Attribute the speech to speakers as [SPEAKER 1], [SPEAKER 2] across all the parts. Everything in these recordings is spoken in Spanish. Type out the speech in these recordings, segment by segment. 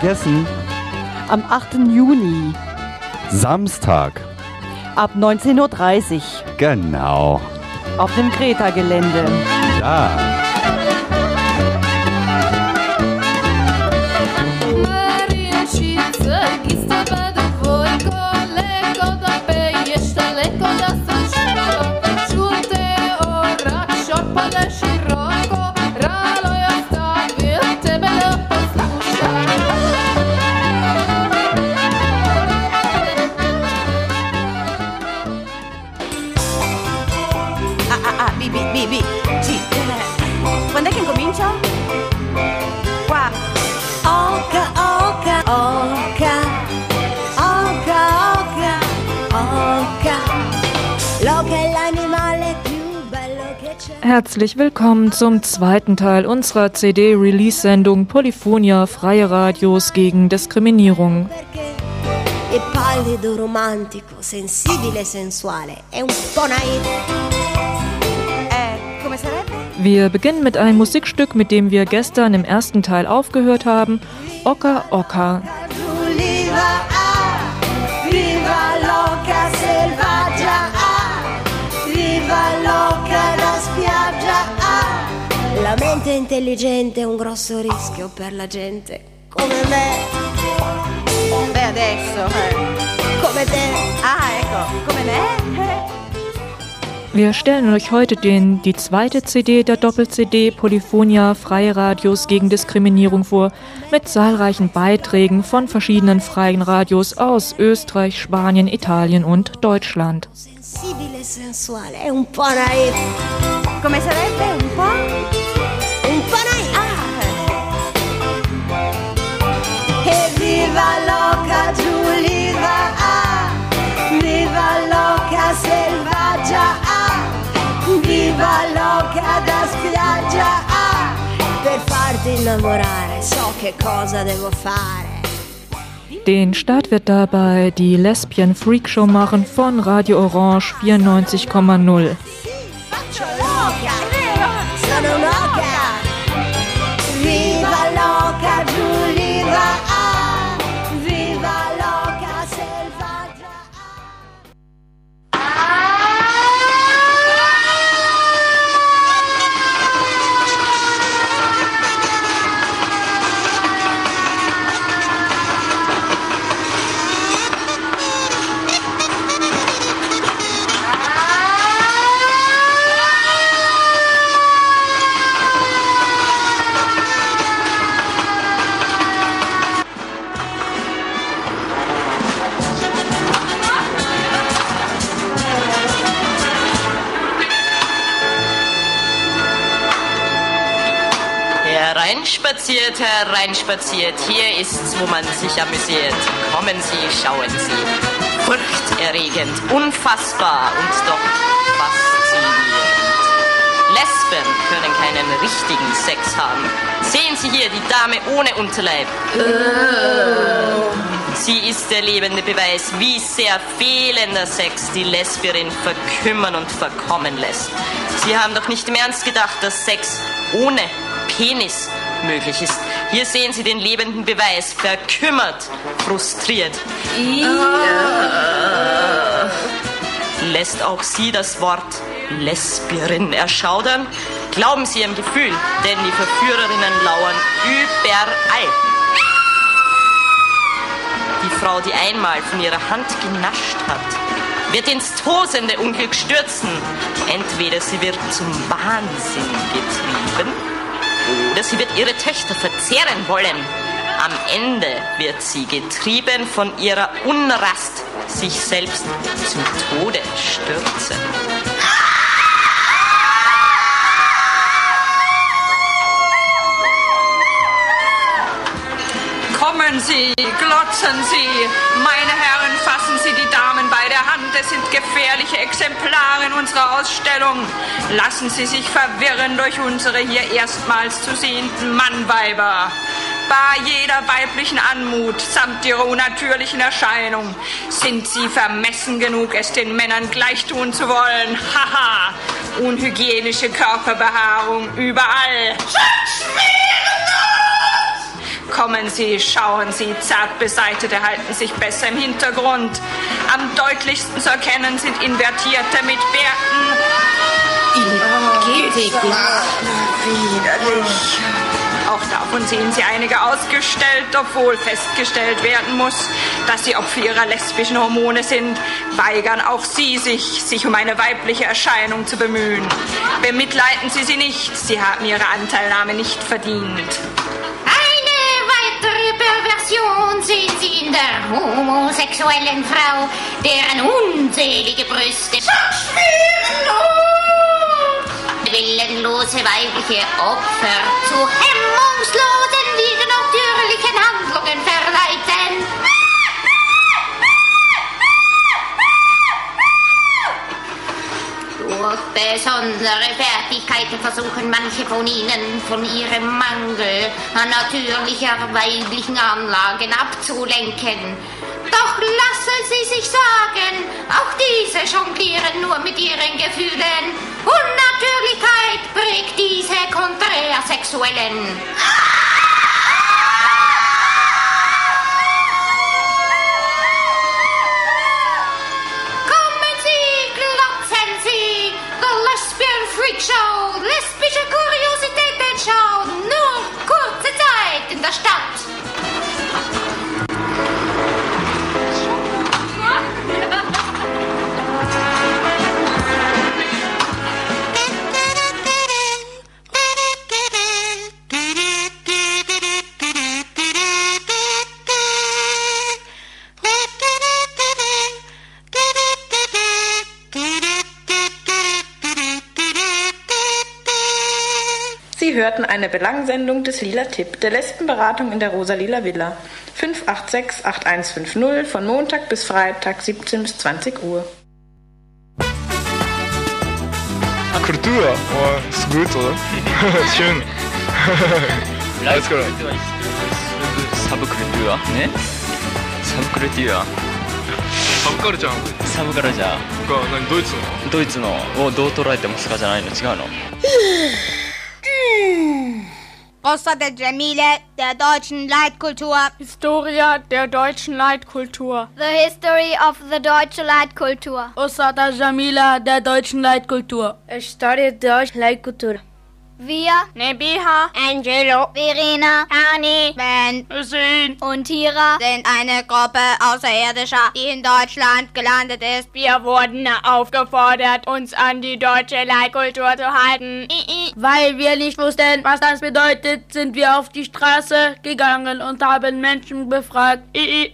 [SPEAKER 1] vergessen.
[SPEAKER 2] Am 8. Juni
[SPEAKER 1] Samstag.
[SPEAKER 2] ab 19.30 Uhr
[SPEAKER 1] Genau.
[SPEAKER 2] auf dem Kreta-Gelände.
[SPEAKER 1] Ja.
[SPEAKER 3] Herzlich willkommen zum zweiten Teil unserer CD-Release-Sendung Polyphonia Freie Radios gegen Diskriminierung.
[SPEAKER 4] Perché è pallido, romantico, sensibile sensuale. È un po' naif. Eh, come sarebbe?
[SPEAKER 3] Wir beginnen mit einem Musikstück, mit dem wir gestern im ersten Teil aufgehört haben. Oka Oka.
[SPEAKER 4] Mente intelligente è un grosso rischio per la gente come me. Beh, adesso, eh. come te. Ah, ecco, come me.
[SPEAKER 3] Wir stellen euch heute den, die zweite CD der Doppel-CD Polyphonia Freie Radios gegen Diskriminierung vor, mit zahlreichen Beiträgen von verschiedenen freien Radios aus Österreich, Spanien, Italien und Deutschland.
[SPEAKER 4] Sensibile e sensuale, è un po' naif. Come sarebbe? Viva loca Giuliva, ah. viva loca selvaggia, ah. viva loca da spiaggia, ah. per farti innamorare so che cosa devo fare.
[SPEAKER 3] Den Start wird dabei die Lesbian Freak Show machen von Radio Orange 94,0.
[SPEAKER 5] Hereinspaziert, hereinspaziert, hier ist's, wo man sich amüsiert. Kommen Sie, schauen Sie. Furchterregend, unfassbar und doch faszinierend. Lesben können keinen richtigen Sex haben. Sehen Sie hier die Dame ohne Unterleib. Sie ist der lebende Beweis, wie sehr fehlender Sex die Lesbierin verkümmern und verkommen lässt. Sie haben doch nicht im Ernst gedacht, dass Sex ohne Penis möglich ist. Hier sehen Sie den lebenden Beweis, verkümmert, frustriert. Lässt auch Sie das Wort Lesbierin erschaudern? Glauben Sie Ihrem Gefühl, denn die Verführerinnen lauern überall. Die Frau, die einmal von ihrer Hand genascht hat, wird ins tosende Unglück stürzen. Entweder sie wird zum Wahnsinn getrieben oder sie wird ihre Töchter verzehren wollen. Am Ende wird sie getrieben von ihrer Unrast sich selbst zum Tode stürzen.
[SPEAKER 6] Kommen Sie, glotzen Sie. Meine Herren, Damen bei der Hand. Es sind gefährliche Exemplare in unserer Ausstellung. Lassen Sie sich verwirren durch unsere hier erstmals zu sehenden Mannweiber. Bei jeder weiblichen Anmut samt ihrer unnatürlichen Erscheinung sind sie vermessen genug, es den Männern gleich tun zu wollen. Haha, unhygienische Körperbehaarung überall. Kommen Sie, schauen Sie, zart beseitete halten sich besser im Hintergrund. Am deutlichsten zu erkennen sind Invertierte mit Bärten. Widerlich. Auch davon sehen Sie einige ausgestellt, obwohl festgestellt werden muss, dass sie Opfer ihrer lesbischen Hormone sind, weigern auch Sie sich, sich um eine weibliche Erscheinung zu bemühen. Bemitleiden Sie sie nicht, sie haben ihre Anteilnahme nicht verdient.
[SPEAKER 7] Perversion sehen Sie in der homosexuellen Frau, deren unzählige Brüste willenlose weibliche Opfer zu hemmungslosen, widernatürlichen Handlungen verleiten. Durch besondere Fertigkeiten versuchen manche von ihnen von ihrem Mangel an natürlicher weiblichen Anlagen abzulenken. Doch lassen Sie sich sagen, auch diese jonglieren nur mit ihren Gefühlen. Unnatürlichkeit prägt diese Konträrsexuellen. Kommen Freak Show! Lesbische Kuriositätenschau! Nur kurze Zeit in der Stadt!
[SPEAKER 8] hörten eine Belangsendung des Lila Tipp, der Lesbenberatung in der Rosa-Lila Villa. 586-8150 von Montag bis Freitag 17 bis 20 Uhr.
[SPEAKER 9] Kultur, oh, ist gut, oder? Schön. Alles klar.
[SPEAKER 10] サブクルテュアねサブクルテュア
[SPEAKER 9] サブカルチャー
[SPEAKER 10] サブカルチャー
[SPEAKER 9] が何ドイツの
[SPEAKER 10] ドイツのをどう捉えてもスカじゃないの違うの
[SPEAKER 11] Rossa der Jamile der deutschen Leitkultur.
[SPEAKER 12] Historia der deutschen Leitkultur.
[SPEAKER 11] The History of the Deutsche Leitkultur.
[SPEAKER 12] Osada Jamila der deutschen Leitkultur.
[SPEAKER 13] História da Leitkultur.
[SPEAKER 11] Wir,
[SPEAKER 12] Nebiha,
[SPEAKER 11] Angelo, Verena,
[SPEAKER 12] Ani,
[SPEAKER 11] Ben
[SPEAKER 12] Hussein
[SPEAKER 11] und Tira sind eine Gruppe Außerirdischer, die in Deutschland gelandet ist.
[SPEAKER 12] Wir wurden aufgefordert, uns an die deutsche Leitkultur zu halten. Weil wir nicht wussten, was das bedeutet, sind wir auf die Straße gegangen und haben Menschen befragt.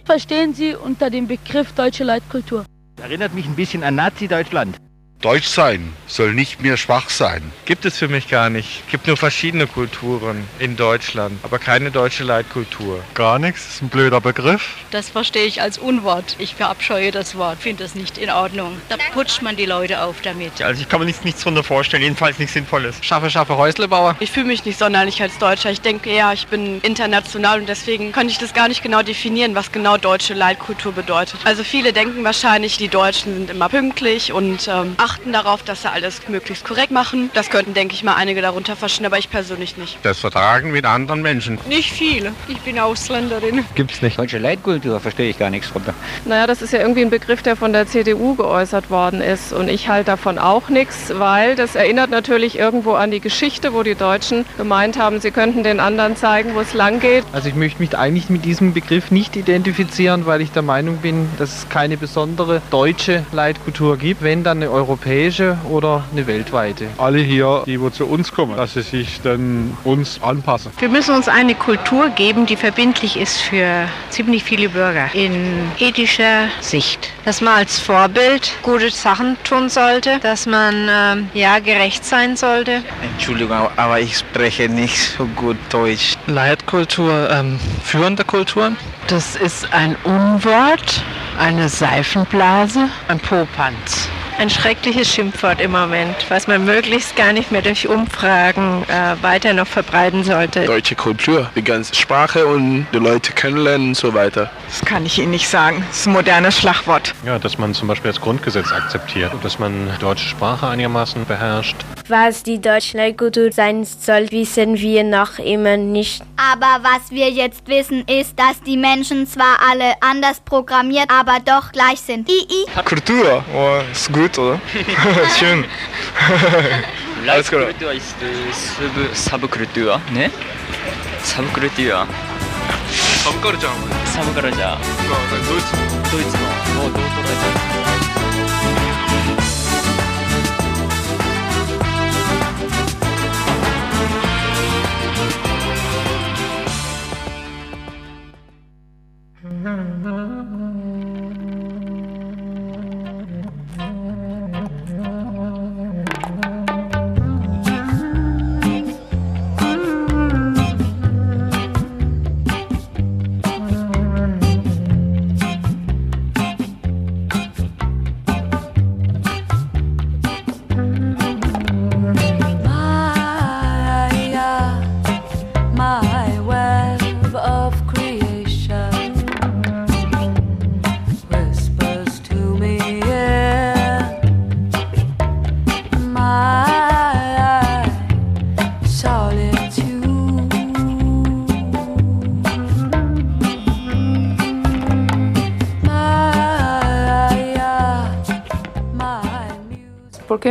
[SPEAKER 14] Verstehen Sie unter dem Begriff deutsche Leitkultur?
[SPEAKER 15] Erinnert mich ein bisschen an Nazi-Deutschland.
[SPEAKER 16] Deutsch sein soll nicht mehr schwach sein.
[SPEAKER 9] Gibt es für mich gar nicht. Gibt nur verschiedene Kulturen in Deutschland, aber keine deutsche Leitkultur.
[SPEAKER 17] Gar nichts, ist ein blöder Begriff.
[SPEAKER 18] Das verstehe ich als Unwort. Ich verabscheue das Wort, finde das nicht in Ordnung. Da putscht man die Leute auf damit.
[SPEAKER 17] Also ich kann mir nichts, nichts drunter vorstellen, jedenfalls nichts Sinnvolles.
[SPEAKER 19] Schaffe, schaffe, Häuslebauer.
[SPEAKER 20] Ich fühle mich nicht sonderlich als Deutscher. Ich denke ja, ich bin international und deswegen kann ich das gar nicht genau definieren, was genau deutsche Leitkultur bedeutet. Also viele denken wahrscheinlich, die Deutschen sind immer pünktlich und ähm, achten darauf, dass sie alles möglichst korrekt machen. Das könnten, denke ich mal, einige darunter verstehen, aber ich persönlich nicht.
[SPEAKER 16] Das Vertragen mit anderen Menschen.
[SPEAKER 20] Nicht viele. Ich bin Ausländerin.
[SPEAKER 15] Gibt's nicht.
[SPEAKER 21] Deutsche Leitkultur verstehe ich gar nichts drunter.
[SPEAKER 22] Naja, das ist ja irgendwie ein Begriff, der von der CDU geäußert worden ist. Und ich halte davon auch nichts, weil das erinnert natürlich irgendwo an die Geschichte, wo die Deutschen gemeint haben, sie könnten den anderen zeigen, wo es lang geht.
[SPEAKER 23] Also ich möchte mich eigentlich mit diesem Begriff nicht identifizieren, weil ich der Meinung bin, dass es keine besondere deutsche Leitkultur gibt, wenn dann eine europäische oder eine weltweite.
[SPEAKER 17] Alle hier, die wo zu uns kommen, dass sie sich dann uns anpassen.
[SPEAKER 2] Wir müssen uns eine Kultur geben, die verbindlich ist für ziemlich viele Bürger in ethischer Sicht. Dass man als Vorbild gute Sachen tun sollte, dass man ähm, ja gerecht sein sollte.
[SPEAKER 24] Entschuldigung, aber ich spreche nicht so gut Deutsch.
[SPEAKER 19] Leitkultur, ähm, führende Kulturen?
[SPEAKER 2] Das ist ein Unwort, eine Seifenblase, ein Popanz. Ein schreckliches Schimpfwort im Moment, was man möglichst gar nicht mehr durch Umfragen äh, weiter noch verbreiten sollte.
[SPEAKER 24] Deutsche Kultur, die ganze Sprache und die Leute kennenlernen und so weiter.
[SPEAKER 25] Das kann ich Ihnen nicht sagen. Das ist ein modernes Schlagwort.
[SPEAKER 17] Ja, dass man zum Beispiel das Grundgesetz akzeptiert, dass man deutsche Sprache einigermaßen beherrscht.
[SPEAKER 13] Was die deutsche Leitkultur sein soll, wissen wir noch immer nicht.
[SPEAKER 11] Aber was wir jetzt wissen, ist, dass die Menschen zwar alle anders programmiert, aber doch gleich sind. I -i.
[SPEAKER 9] Kultur, oh, ist gut, gut, oder? Schön.
[SPEAKER 10] Live-Kultur ist Sub Subkultur, ne? Subkultur.
[SPEAKER 17] Subkultur.
[SPEAKER 10] Subkultur.
[SPEAKER 26] Deutsch. Deutsch. Oh, Deutsch. 嗯。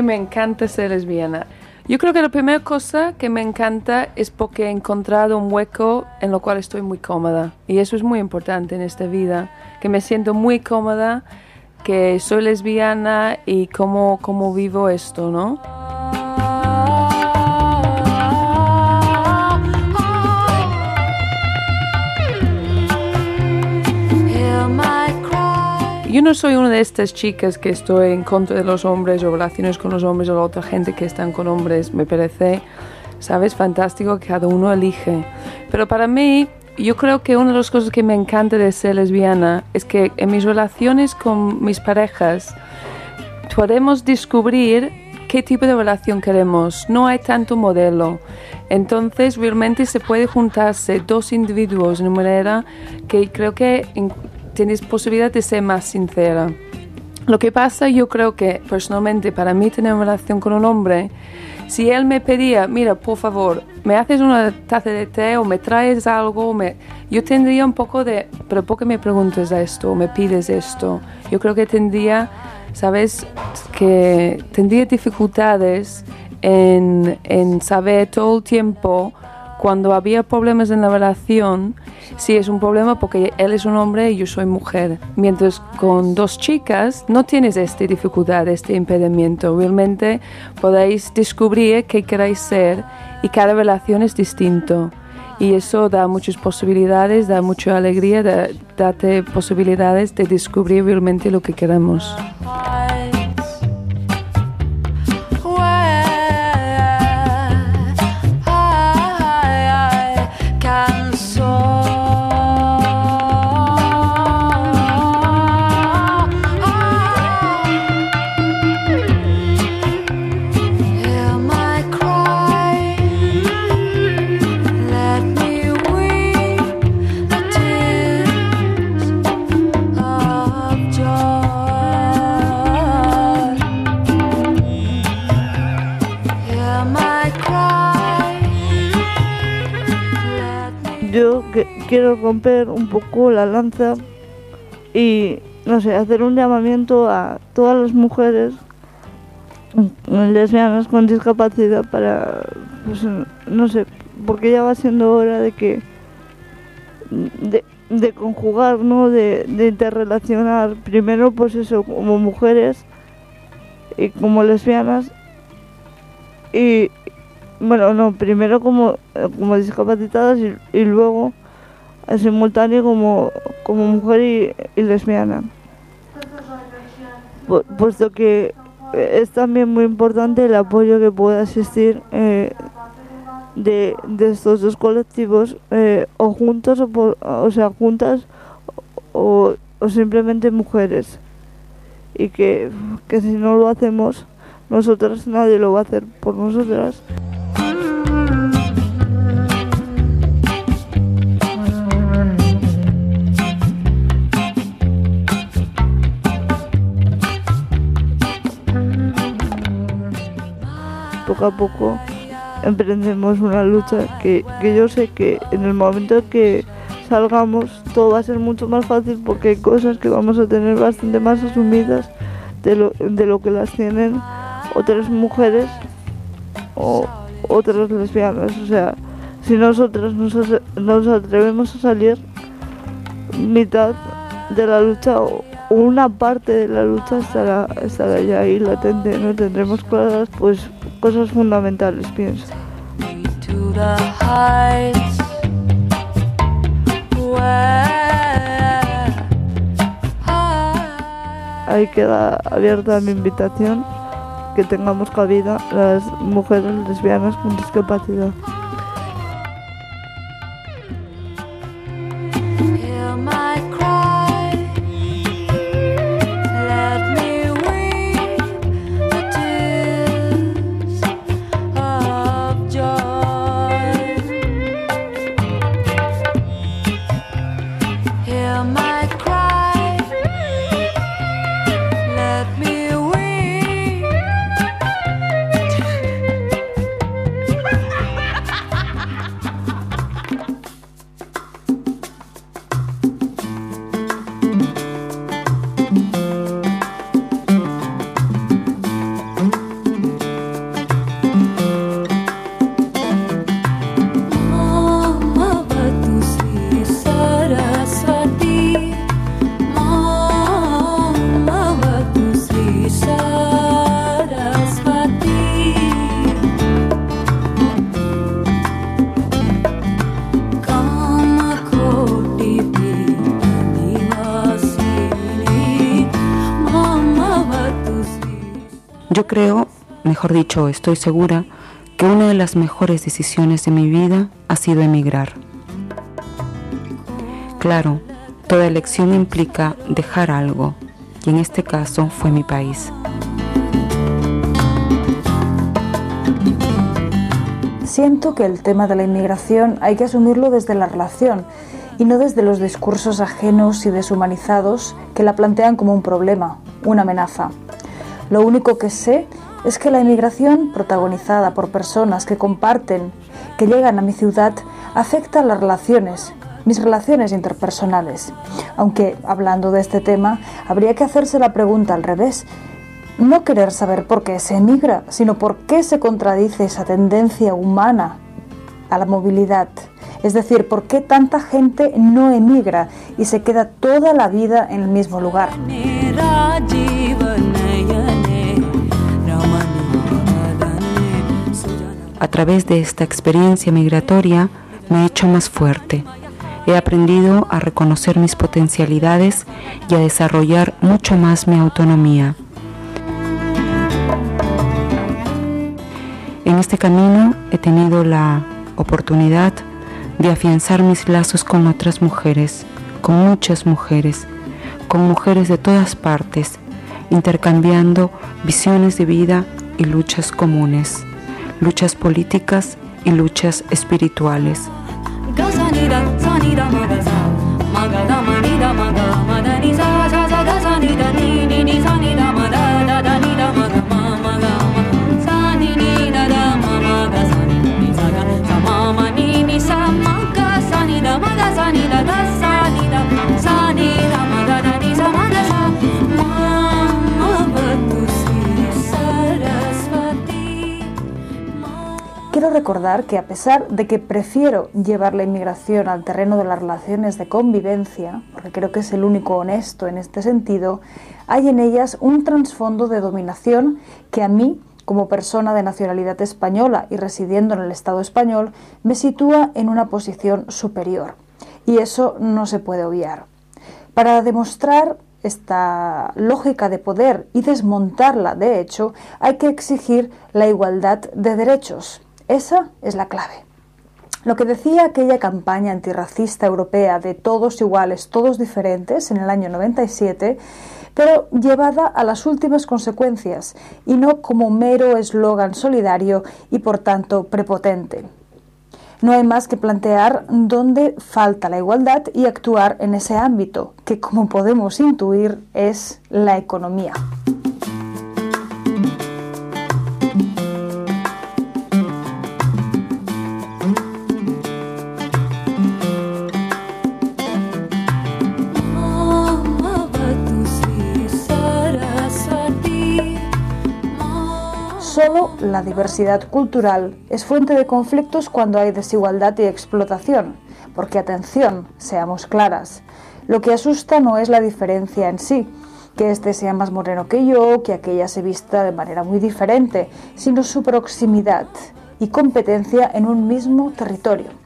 [SPEAKER 26] Me
[SPEAKER 14] encanta ser lesbiana. Yo creo que la primera cosa que me encanta es porque he encontrado un hueco en lo cual estoy muy cómoda. Y eso es muy importante en esta vida, que me siento muy cómoda, que soy lesbiana y cómo, cómo vivo esto, ¿no? Yo no soy una de estas chicas que estoy en contra de los hombres o relaciones con los hombres o la otra gente que están con hombres. Me parece, sabes, fantástico que cada uno elige. Pero para mí, yo creo que una de las cosas que me encanta de ser lesbiana es que en mis relaciones con mis parejas podemos descubrir qué tipo de relación queremos. No hay tanto modelo. Entonces realmente se puede juntarse dos individuos de manera que creo que tienes posibilidad de ser más sincera. Lo que pasa, yo creo que personalmente para mí tener una relación con un hombre, si él me pedía, mira, por favor, me haces una taza de té o me traes algo, me... yo tendría un poco de, pero ¿por qué me preguntas esto o me pides esto? Yo creo que tendría, ¿sabes? Que tendría dificultades en, en saber todo el tiempo cuando había problemas en la relación, sí es un problema porque él es un hombre y yo soy mujer. Mientras con dos chicas no tienes esta dificultad, este impedimento. Realmente podéis descubrir qué queréis ser y cada relación es distinto. Y eso da muchas posibilidades, da mucha alegría, da, date posibilidades de descubrir realmente lo que queremos.
[SPEAKER 27] Quiero romper un poco la lanza y, no sé, hacer un llamamiento a todas las mujeres lesbianas con discapacidad para, pues, no sé, porque ya va siendo hora de que, de, conjugar, ¿no? De, interrelacionar, primero pues eso, como mujeres y como lesbianas y, bueno, no, primero como, como discapacitadas y luego simultáneo como, como mujer y, lesbiana. Pu- puesto que es también muy importante el apoyo que pueda existir eh, de, de estos dos colectivos, eh, o juntos, o, por- o sea, juntas, o, o simplemente mujeres. Y que, que si no lo hacemos, nosotras nadie lo va a hacer por nosotras.
[SPEAKER 26] Poco a poco emprendemos una lucha que, que yo sé que en el momento que salgamos todo va a ser mucho más fácil porque hay cosas que vamos a tener bastante más asumidas de lo, de lo que las tienen otras mujeres o otras lesbianas. O sea, si nosotras nos, nos atrevemos a salir, mitad de la lucha o una parte de la lucha estará, estará ya ahí latente. No tendremos claras pues cosas fundamentales, pienso. Ahí queda abierta mi invitación que tengamos cabida las mujeres lesbianas con discapacidad.
[SPEAKER 28] Dicho, estoy segura, que una de las mejores decisiones de mi vida ha sido emigrar. Claro, toda elección implica dejar algo, y en este caso fue mi país.
[SPEAKER 29] Siento que el tema de la inmigración hay que asumirlo desde la relación y no desde los discursos ajenos y deshumanizados que la plantean como un problema, una amenaza. Lo único que sé es que la inmigración, protagonizada por personas que comparten, que llegan a mi ciudad, afecta las relaciones, mis relaciones interpersonales. Aunque, hablando de este tema, habría que hacerse la pregunta al revés. No querer saber por qué se emigra, sino por qué se contradice esa tendencia humana a la movilidad. Es decir, por qué tanta gente no emigra y se queda toda la vida en el mismo lugar.
[SPEAKER 28] A través de esta experiencia migratoria me he hecho más fuerte. He aprendido a reconocer mis potencialidades y a desarrollar mucho más mi autonomía. En este camino he tenido la oportunidad de afianzar mis lazos con otras mujeres, con muchas mujeres, con mujeres de todas partes, intercambiando visiones de vida y luchas comunes, luchas políticas y luchas espirituales.
[SPEAKER 29] Quiero recordar que a pesar de que prefiero llevar la inmigración al terreno de las relaciones de convivencia, porque creo que es el único honesto en este sentido, hay en ellas un trasfondo de dominación que a mí, como persona de nacionalidad española y residiendo en el Estado español, me sitúa en una posición superior. Y eso no se puede obviar. Para demostrar esta lógica de poder y desmontarla, de hecho, hay que exigir la igualdad de derechos. Esa es la clave. Lo que decía aquella campaña antirracista europea de todos iguales, todos diferentes en el año 97, pero llevada a las últimas consecuencias y no como mero eslogan solidario y por tanto prepotente. No hay más que plantear dónde falta la igualdad y actuar en ese ámbito, que como podemos intuir es la economía. La diversidad cultural es fuente de conflictos cuando hay desigualdad y explotación, porque atención, seamos claras, lo que asusta no es la diferencia en sí, que este sea más moreno que yo, que aquella se vista de manera muy diferente, sino su proximidad y competencia en un mismo territorio.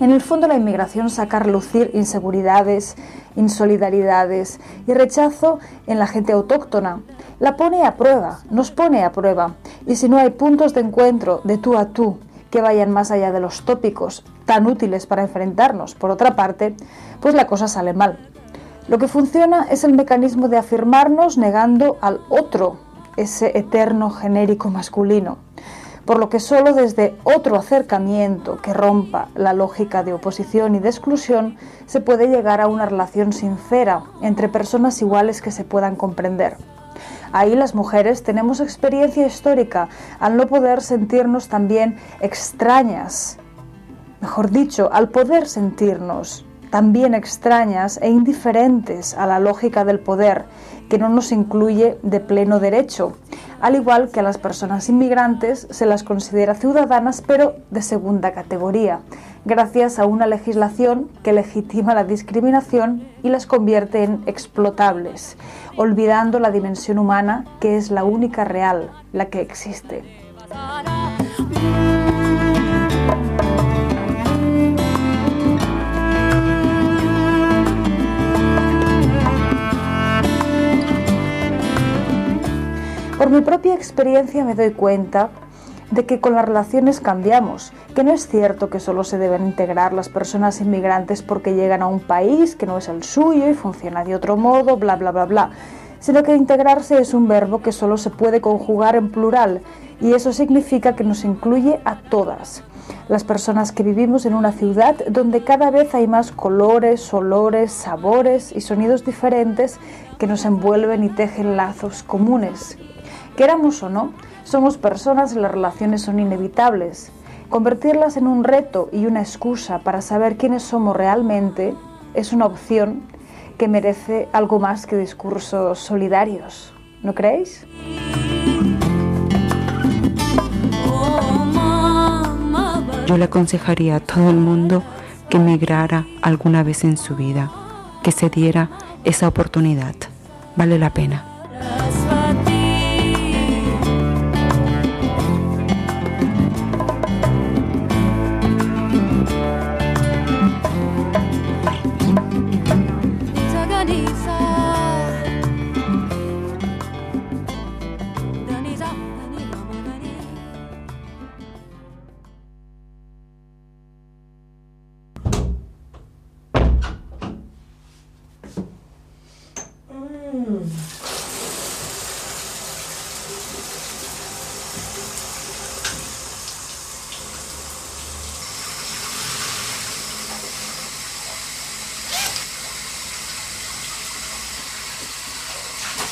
[SPEAKER 29] En el fondo la inmigración saca a relucir inseguridades, insolidaridades y rechazo en la gente autóctona. La pone a prueba, nos pone a prueba. Y si no hay puntos de encuentro de tú a tú que vayan más allá de los tópicos tan útiles para enfrentarnos, por otra parte, pues la cosa sale mal. Lo que funciona es el mecanismo de afirmarnos negando al otro, ese eterno genérico masculino por lo que solo desde otro acercamiento que rompa la lógica de oposición y de exclusión se puede llegar a una relación sincera entre personas iguales que se puedan comprender. Ahí las mujeres tenemos experiencia histórica al no poder sentirnos también extrañas, mejor dicho, al poder sentirnos también extrañas e indiferentes a la lógica del poder que no nos incluye de pleno derecho, al igual que a las personas inmigrantes se las considera ciudadanas pero de segunda categoría, gracias a una legislación que legitima la discriminación y las convierte en explotables, olvidando la dimensión humana que es la única real, la que existe. Por mi propia experiencia me doy cuenta de que con las relaciones cambiamos, que no es cierto que solo se deben integrar las personas inmigrantes porque llegan a un país que no es el suyo y funciona de otro modo, bla, bla, bla, bla, sino que integrarse es un verbo que solo se puede conjugar en plural y eso significa que nos incluye a todas. Las personas que vivimos en una ciudad donde cada vez hay más colores, olores, sabores y sonidos diferentes que nos envuelven y tejen lazos comunes. Queramos o no, somos personas y las relaciones son inevitables. Convertirlas en un reto y una excusa para saber quiénes somos realmente es una opción que merece algo más que discursos solidarios. ¿No creéis?
[SPEAKER 28] Yo le aconsejaría a todo el mundo que emigrara alguna vez en su vida, que se diera esa oportunidad. Vale la pena.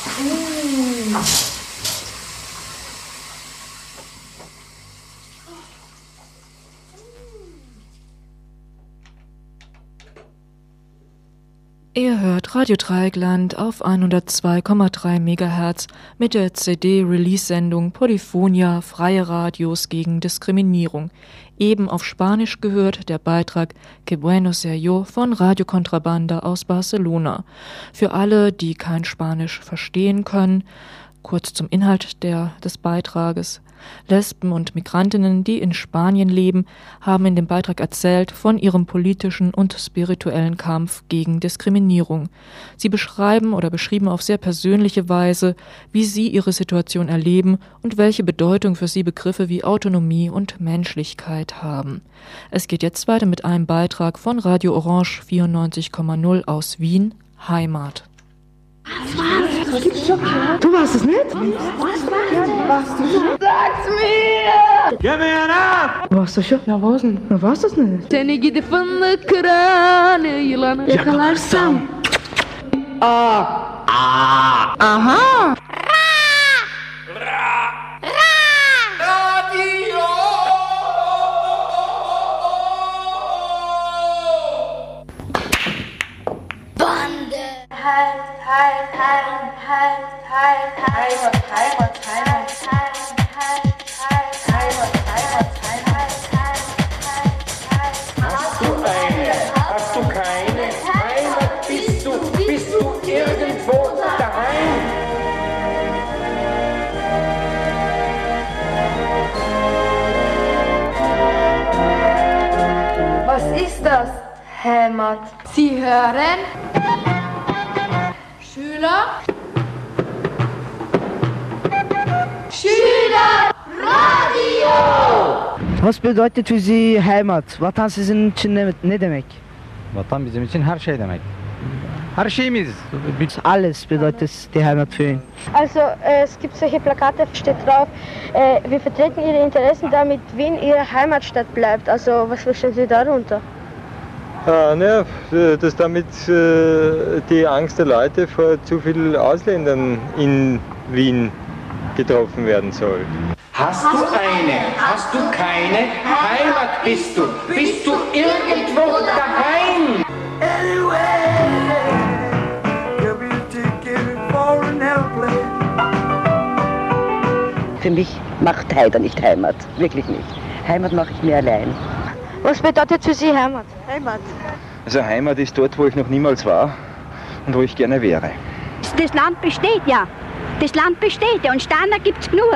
[SPEAKER 3] うん。Radio Dreieckland auf 102,3 MHz mit der CD-Release-Sendung Polyphonia Freie Radios gegen Diskriminierung. Eben auf Spanisch gehört der Beitrag Que bueno ser yo von Radio Contrabanda aus Barcelona. Für alle, die kein Spanisch verstehen können, kurz zum Inhalt der, des Beitrages. Lesben und Migrantinnen, die in Spanien leben, haben in dem Beitrag erzählt von ihrem politischen und spirituellen Kampf gegen Diskriminierung. Sie beschreiben oder beschrieben auf sehr persönliche Weise, wie sie ihre Situation erleben und welche Bedeutung für sie Begriffe wie Autonomie und Menschlichkeit haben. Es geht jetzt weiter mit einem Beitrag von Radio Orange 94,0 aus Wien, Heimat.
[SPEAKER 30] Du warst es nicht? Warst du nicht? Sag's mir! Gib mir an ab! Warst du schon? Ja, was denn? Na, warst du es nicht?
[SPEAKER 1] Seni gidip fındık kıranı yılanı
[SPEAKER 30] Yakalarsam. Aa. Aa. Aha.
[SPEAKER 31] Bande. Heimat, Heimat, Heimat, Heimat, Heimat, Heimat, Heimat, Heimat. Hast du eine? Hast du keine? Heimat bist du, bist du irgendwo daheim?
[SPEAKER 32] Was ist das? Heimat. Sie hören Schüler
[SPEAKER 33] Schüler Radio!
[SPEAKER 34] Was bedeutet für Sie Heimat? Vatan sizin için ne, ne demek?
[SPEAKER 35] Vatan bizim için her şey demek. Her şeyimiz.
[SPEAKER 34] Alles bedeutet die Heimat für ihn.
[SPEAKER 36] Also äh, es gibt solche Plakate, steht drauf, äh, wir vertreten Ihre Interessen, damit Wien Ihre Heimatstadt bleibt. Also was verstehen Sie darunter?
[SPEAKER 37] Ah, ne, dass damit äh, die Angst der Leute vor zu vielen Ausländern in Wien getroffen werden soll.
[SPEAKER 30] Hast du eine, hast du keine Heimat bist du, bist du irgendwo daheim?
[SPEAKER 38] Für mich macht Heider nicht Heimat, wirklich nicht. Heimat mache ich mir allein.
[SPEAKER 36] Was bedeutet für Sie Heimat?
[SPEAKER 37] Heimat. Also Heimat ist dort, wo ich noch niemals war und wo ich gerne wäre.
[SPEAKER 39] Das Land besteht ja. Das Land besteht ja und Standard gibt's genug.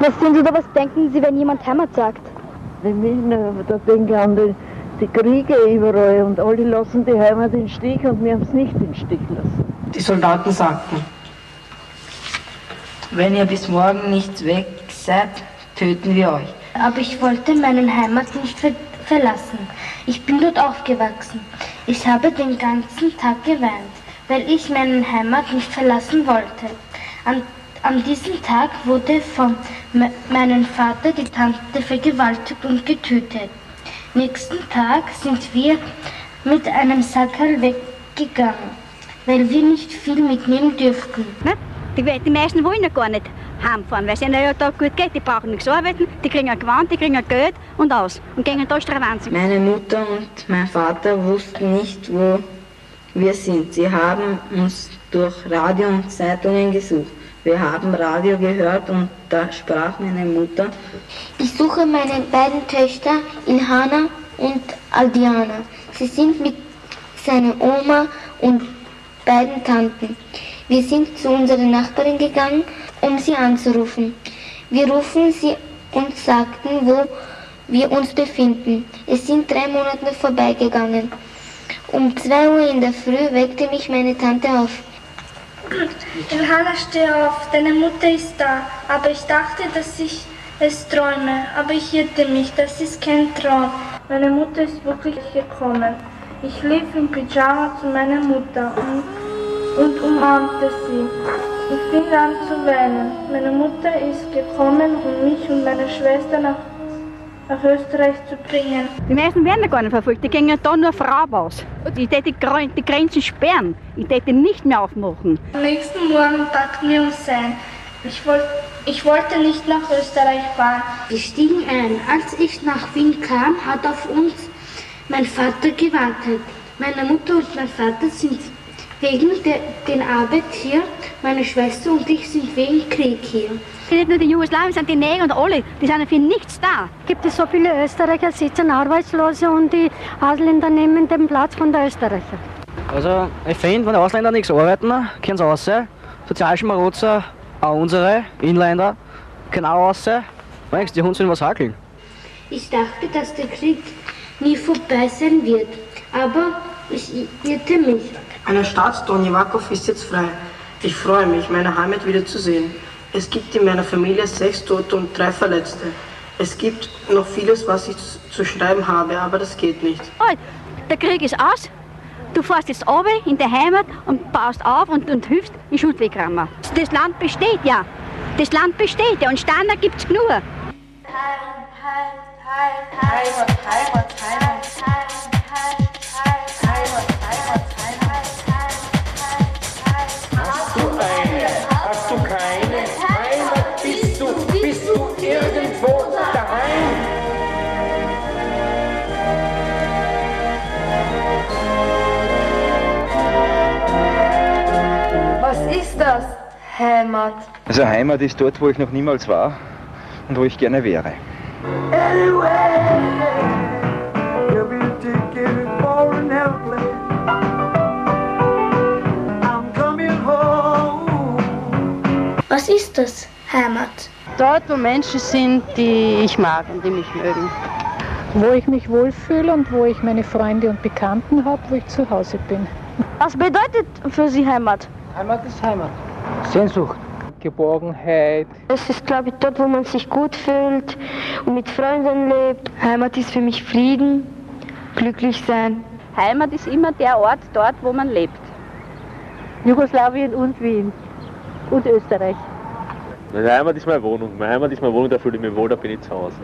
[SPEAKER 36] Was tun Sie da, was denken Sie, wenn jemand Heimat sagt?
[SPEAKER 40] Wenn ich da denke an die, die Kriege überall und alle lassen die Heimat im Stich und wir haben es nicht im Stich lassen.
[SPEAKER 41] Die Soldaten sagten, wenn ihr bis morgen nicht weg seid, töten wir euch.
[SPEAKER 42] Aber ich wollte meine Heimat nicht ver verlassen. Ich bin dort aufgewachsen. Ich habe den ganzen Tag geweint, weil ich meine Heimat nicht verlassen wollte. An, an diesem Tag wurde von me meinem Vater die Tante vergewaltigt und getötet. Nächsten Tag sind wir mit einem Sackerl weggegangen, weil wir nicht viel mitnehmen dürften.
[SPEAKER 39] Die meisten wollen ja gar nicht heimfahren, weil ihnen ja da gut geht. Die brauchen nichts arbeiten, die kriegen ein Gewand, die kriegen ein Geld und aus und gehen da Stravanzen.
[SPEAKER 41] Meine Mutter und mein Vater wussten nicht, wo wir sind. Sie haben uns durch Radio und Zeitungen gesucht. Wir haben Radio gehört und da sprach meine Mutter.
[SPEAKER 42] Ich suche meine beiden Töchter Ilhana und Aldiana. Sie sind mit seiner Oma und beiden Tanten. Wir sind zu unserer Nachbarin gegangen, um sie anzurufen. Wir rufen sie und sagten, wo wir uns befinden. Es sind drei Monate vorbeigegangen. Um zwei Uhr in der Früh weckte mich meine Tante auf.
[SPEAKER 43] Ilhana, steh auf, deine Mutter ist da. Aber ich dachte, dass ich es träume. Aber ich irrte mich, das ist kein Traum. Meine Mutter ist wirklich gekommen. Ich lief im Pyjama zu meiner Mutter und, und umarmte sie. Ich fing an zu weinen. Meine Mutter ist gekommen, um mich und meine Schwester nach, nach Österreich zu bringen.
[SPEAKER 39] Die meisten werden ja gar nicht verfolgt, die gehen ja da nur Frau aus. Ich täte die, die Grenzen sperren, ich täte nicht mehr aufmachen.
[SPEAKER 43] Am nächsten Morgen packten wir uns ein. Ich, wollt, ich wollte nicht nach Österreich fahren.
[SPEAKER 42] Wir stiegen ein. Als ich nach Wien kam, hat auf uns mein Vater gewartet. Meine Mutter und mein Vater sind wegen der den Arbeit hier, meine Schwester und ich sind wegen Krieg hier.
[SPEAKER 39] Nicht nur die Jugoslawen, sind die Neger und alle, die sind für nichts da.
[SPEAKER 36] Gibt es so viele Österreicher, sitzen Arbeitslose und die Ausländer nehmen den Platz von der Österreicher?
[SPEAKER 34] Also, ich finde, wenn die Ausländer nichts arbeiten, können sie raus. Sozialschmarotzer, auch unsere Inländer, können auch raus. Denkst die Hunde sollen was hackeln?
[SPEAKER 42] Ich dachte, dass der Krieg nie vorbei sein wird, aber ich irrte mich.
[SPEAKER 41] Eine Stadt, Donjevakov, ist jetzt frei. Ich freue mich, meine Heimat wiederzusehen. Es gibt in meiner Familie sechs Tote und drei Verletzte. Es gibt noch vieles, was ich zu schreiben habe, aber das geht nicht.
[SPEAKER 39] Oh, der Krieg ist aus. Du fährst jetzt runter in die Heimat und baust auf und, und hilfst in Schuldwegrammer. Das Land besteht ja. Das Land besteht ja und Standard gibt's genug.
[SPEAKER 42] Heimat, Heimat, Heimat, Heimat,
[SPEAKER 30] Hast du
[SPEAKER 32] ist das? Heimat.
[SPEAKER 37] Also Heimat ist dort, wo ich noch niemals war und wo ich gerne wäre.
[SPEAKER 42] Was ist das? Heimat.
[SPEAKER 36] Dort, wo Menschen sind, die ich mag und die mich mögen.
[SPEAKER 44] wo ich mich wohlfühle und wo ich meine Freunde und Bekannten habe, wo ich zu Hause bin.
[SPEAKER 36] Was bedeutet für Sie Heimat?
[SPEAKER 45] Heimat ist Heimat. Sehnsucht. Geborgenheit.
[SPEAKER 36] Es ist, glaube ich, dort, wo man sich gut fühlt und mit Freunden lebt.
[SPEAKER 39] Heimat ist für mich Frieden, glücklich sein.
[SPEAKER 46] Heimat ist immer der Ort dort, wo man lebt.
[SPEAKER 40] Jugoslawien und Wien und Österreich.
[SPEAKER 47] Meine Heimat ist meine Wohnung. Meine Heimat ist meine Wohnung, da fühle ich mich wohl, da bin ich zu Hause.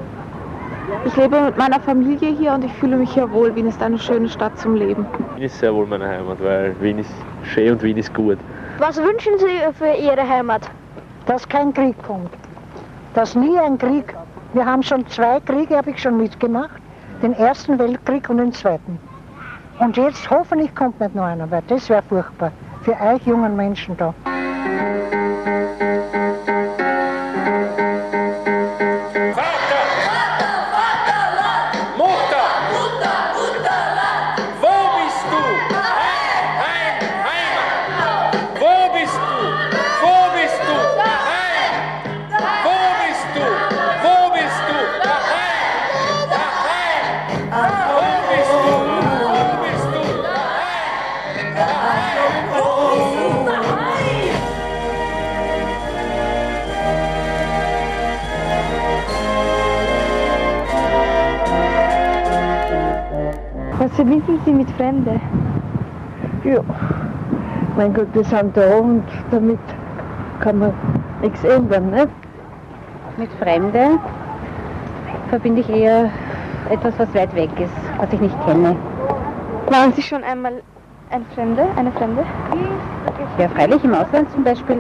[SPEAKER 48] Ich lebe mit meiner Familie hier und ich fühle mich hier wohl. Wien ist eine schöne Stadt zum Leben.
[SPEAKER 47] Wien ist sehr wohl meine Heimat, weil Wien ist schön und Wien ist gut.
[SPEAKER 36] Was wünschen Sie für Ihre Heimat?
[SPEAKER 40] Dass kein Krieg kommt. Dass nie ein Krieg. Wir haben schon zwei Kriege, habe ich schon mitgemacht. Den Ersten Weltkrieg und den Zweiten. Und jetzt hoffentlich kommt nicht noch einer, weil das wäre furchtbar. Für euch jungen Menschen da.
[SPEAKER 36] Verbinden Sie mit Fremde?
[SPEAKER 40] Ja, mein Gott, wir sind da und damit kann man nichts ändern, ne?
[SPEAKER 49] Mit Fremde verbinde ich eher etwas, was weit weg ist, was ich nicht kenne.
[SPEAKER 36] Waren Sie schon einmal ein Fremde, eine Fremde?
[SPEAKER 49] Ja, freilich im Ausland zum Beispiel.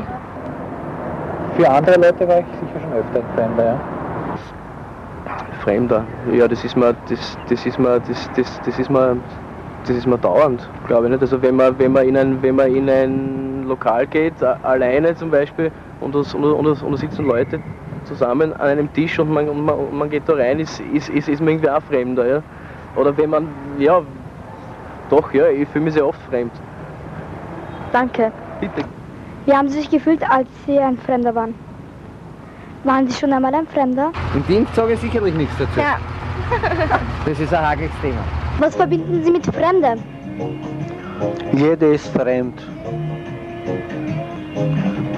[SPEAKER 35] Für andere Leute war ich sicher schon öfter ein Fremder, ja.
[SPEAKER 34] Fremder. Ja, das ist mir, das, das ist mir, das, das, das ist mir, das ist mir dauernd, glaube ich nicht. Also wenn man, wenn man in ein, wenn man in ein Lokal geht, alleine zum Beispiel, und da, und, da- und, sitzen Leute zusammen an einem Tisch und man, und man, und man geht da rein, ist, ist, ist, ist man irgendwie auch Fremder, ja. Oder wenn man, ja, doch, ja, ich fühle mich sehr oft fremd.
[SPEAKER 36] Danke.
[SPEAKER 34] Bitte.
[SPEAKER 36] Wie haben Sie sich gefühlt, als Sie ein Fremder waren? Waren Sie schon einmal ein Fremder?
[SPEAKER 35] Im Dienst sage ich sicherlich nichts dazu.
[SPEAKER 36] Ja.
[SPEAKER 35] Das ist ein hagliches Thema.
[SPEAKER 36] Was verbinden Sie mit Fremden?
[SPEAKER 50] Jeder ist fremd.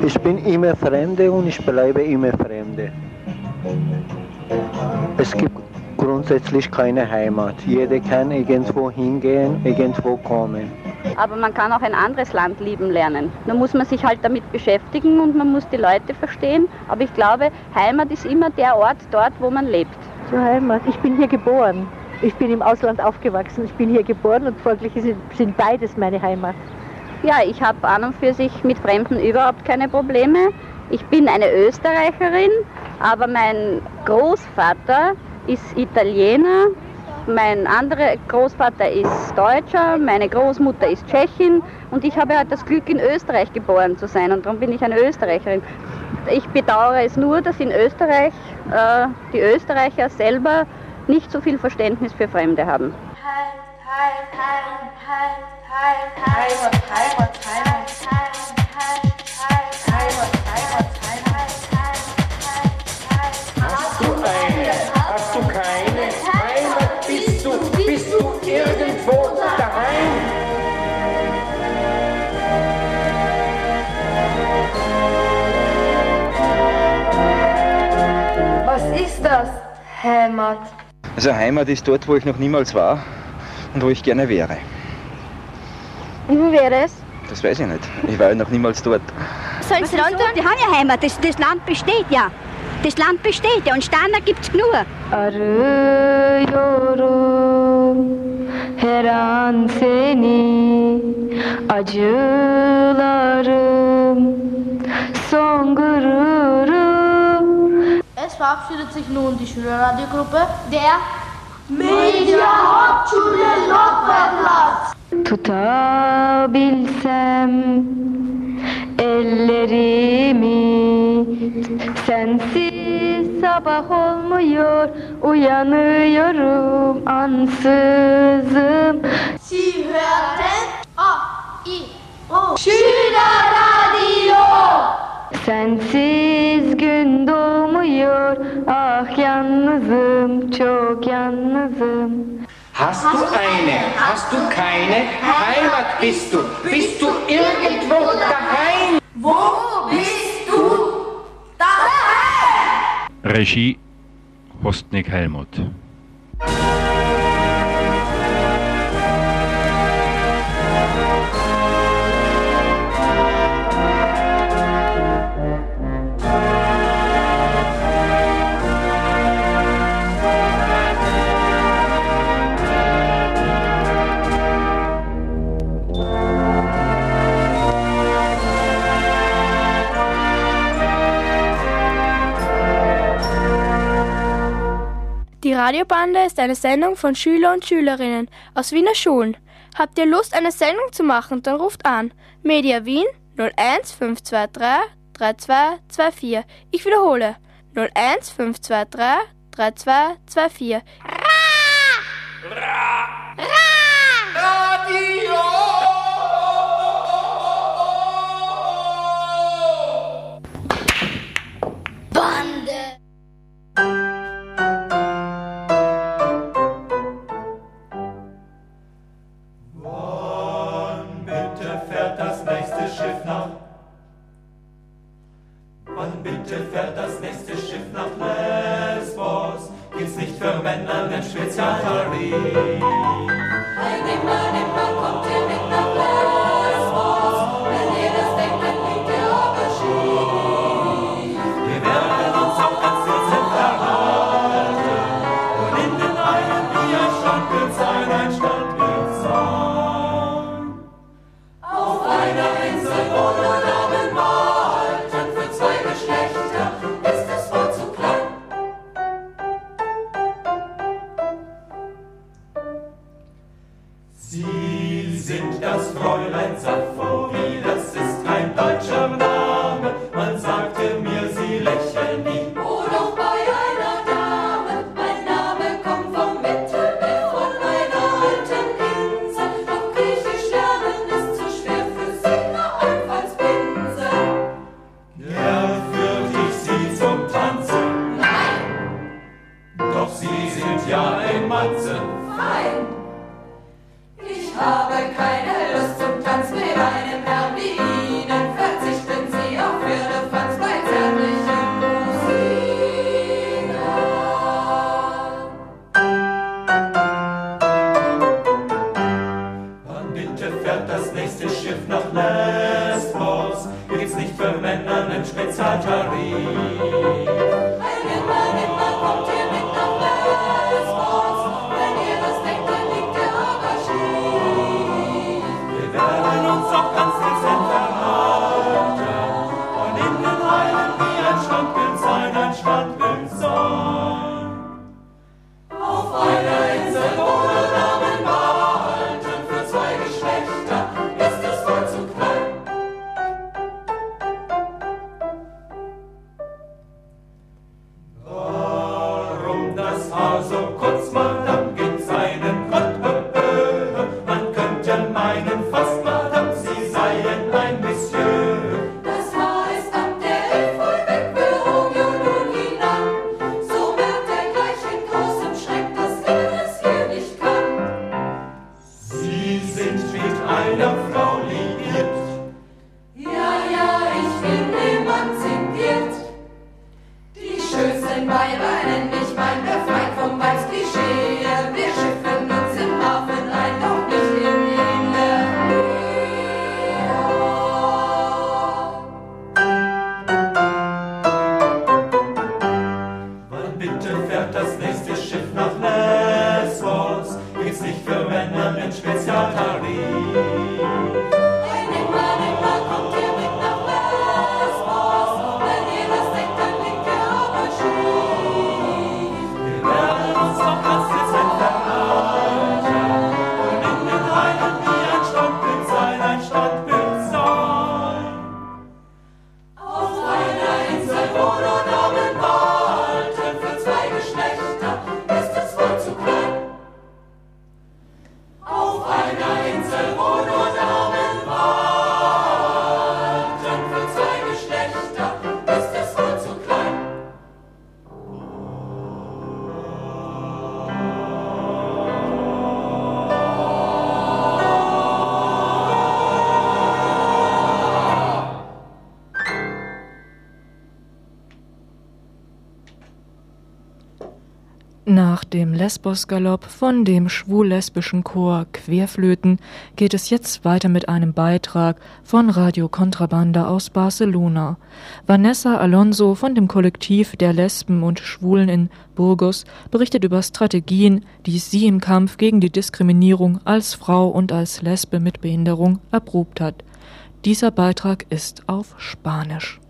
[SPEAKER 50] Ich bin immer Fremde und ich bleibe immer Fremde. Es gibt grundsätzlich keine Heimat. Jeder kann irgendwo hingehen, irgendwo kommen.
[SPEAKER 46] Aber man kann auch ein anderes Land lieben lernen. Nur muss man sich halt damit beschäftigen und man muss die Leute verstehen. Aber ich glaube, Heimat ist immer der Ort dort, wo man lebt.
[SPEAKER 40] Zur Heimat. Ich bin hier geboren. Ich bin im Ausland aufgewachsen. Ich bin hier geboren und folglich sind, sind beides meine Heimat.
[SPEAKER 46] Ja, ich habe an und für sich mit Fremden überhaupt keine Probleme. Ich bin eine Österreicherin, aber mein Großvater ist Italiener, mein anderer Großvater ist Deutscher, meine Großmutter ist Tschechin und ich habe halt das Glück, in Österreich geboren zu sein und darum bin ich eine Österreicherin. Ich bedauere es nur, dass in Österreich äh, die Österreicher selber nicht so viel Verständnis für Fremde haben.
[SPEAKER 30] Hast du eine? Hast du keine? Irgendwo daheim?
[SPEAKER 32] Was ist das? Heimat.
[SPEAKER 35] Also Heimat ist dort, wo ich noch niemals war und wo ich gerne wäre.
[SPEAKER 36] Und wo wäre es?
[SPEAKER 35] Das weiß ich nicht. Ich war ja noch niemals dort.
[SPEAKER 39] Sollen Sie sagen? Die haben ja Heimat, das, das Land besteht ja. Das Land besteht ja und Standard gibt's genug.
[SPEAKER 51] Arıyorum her an seni Acılarım son gururum
[SPEAKER 43] Es verabschiedet sich nun die Schülerradiogruppe der
[SPEAKER 51] Media Hauptschule
[SPEAKER 43] Nordwestplatz.
[SPEAKER 51] Tutabilsem ellerimi Sensiz sabah olmuyor Uyanıyorum ansızım
[SPEAKER 43] Şihreten A İ O. Şira Radyo
[SPEAKER 51] Sensiz gün doğmuyor Ah yalnızım çok yalnızım.
[SPEAKER 30] Hast du eine, hast du keine Heimat bist du, bist du irgendwo daheim?
[SPEAKER 52] Wo bist
[SPEAKER 53] Regie Hostnik Helmut.
[SPEAKER 54] Die Radiobande ist eine Sendung von Schüler und Schülerinnen aus Wiener Schulen. Habt ihr Lust, eine Sendung zu machen, dann ruft an. Media Wien 01 523 3224. Ich wiederhole 01 523 3224.
[SPEAKER 55] fährt das nächste Schiff nach Lesbos. Gibt's nicht für Männer einen Spezialtarif.
[SPEAKER 3] Lesbos-Galopp von dem schwul-lesbischen Chor Querflöten geht es jetzt weiter mit einem Beitrag von Radio Contrabanda aus Barcelona. Vanessa Alonso von dem Kollektiv der Lesben und Schwulen in Burgos berichtet über Strategien, die sie im Kampf gegen die Diskriminierung als Frau und als Lesbe mit Behinderung erprobt hat. Dieser Beitrag ist auf Spanisch.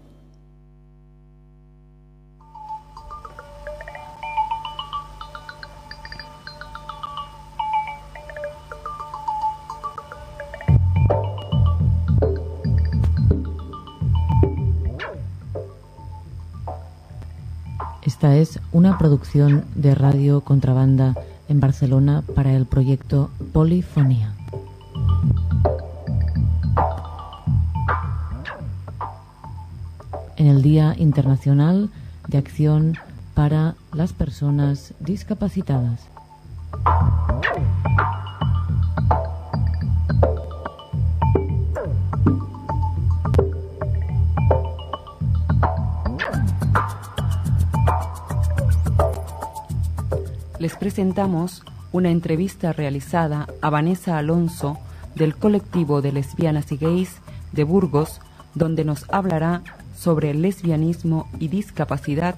[SPEAKER 56] Esta es una producción de Radio Contrabanda en Barcelona para el proyecto Polifonía. En el Día Internacional de Acción para las Personas Discapacitadas. Les presentamos una entrevista realizada a Vanessa Alonso del colectivo de lesbianas y gays de Burgos, donde nos hablará sobre lesbianismo y discapacidad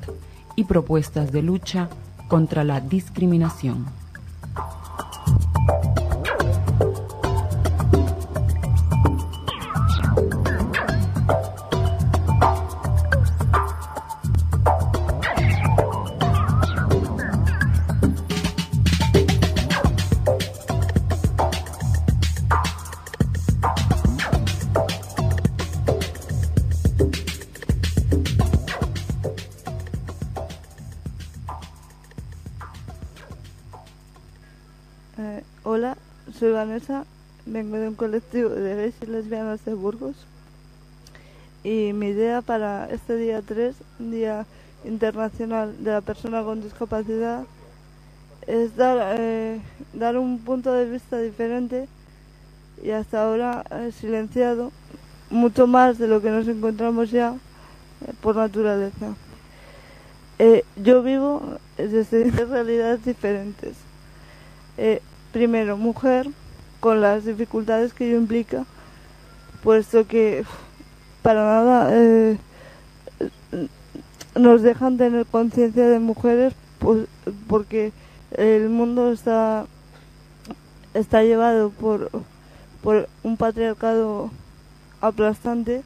[SPEAKER 56] y propuestas de lucha contra la discriminación.
[SPEAKER 27] Colectivo de gays y lesbianas de Burgos y mi idea para este día 3, Día Internacional de la Persona con Discapacidad, es dar, eh, dar un punto de vista diferente y hasta ahora eh, silenciado mucho más de lo que nos encontramos ya eh, por naturaleza. yo vivo desde realidades diferentes. primero, mujer, con las dificultades que ello implica, puesto que para nada eh, nos dejan tener conciencia de mujeres pues, porque el mundo está está llevado por, por un patriarcado aplastante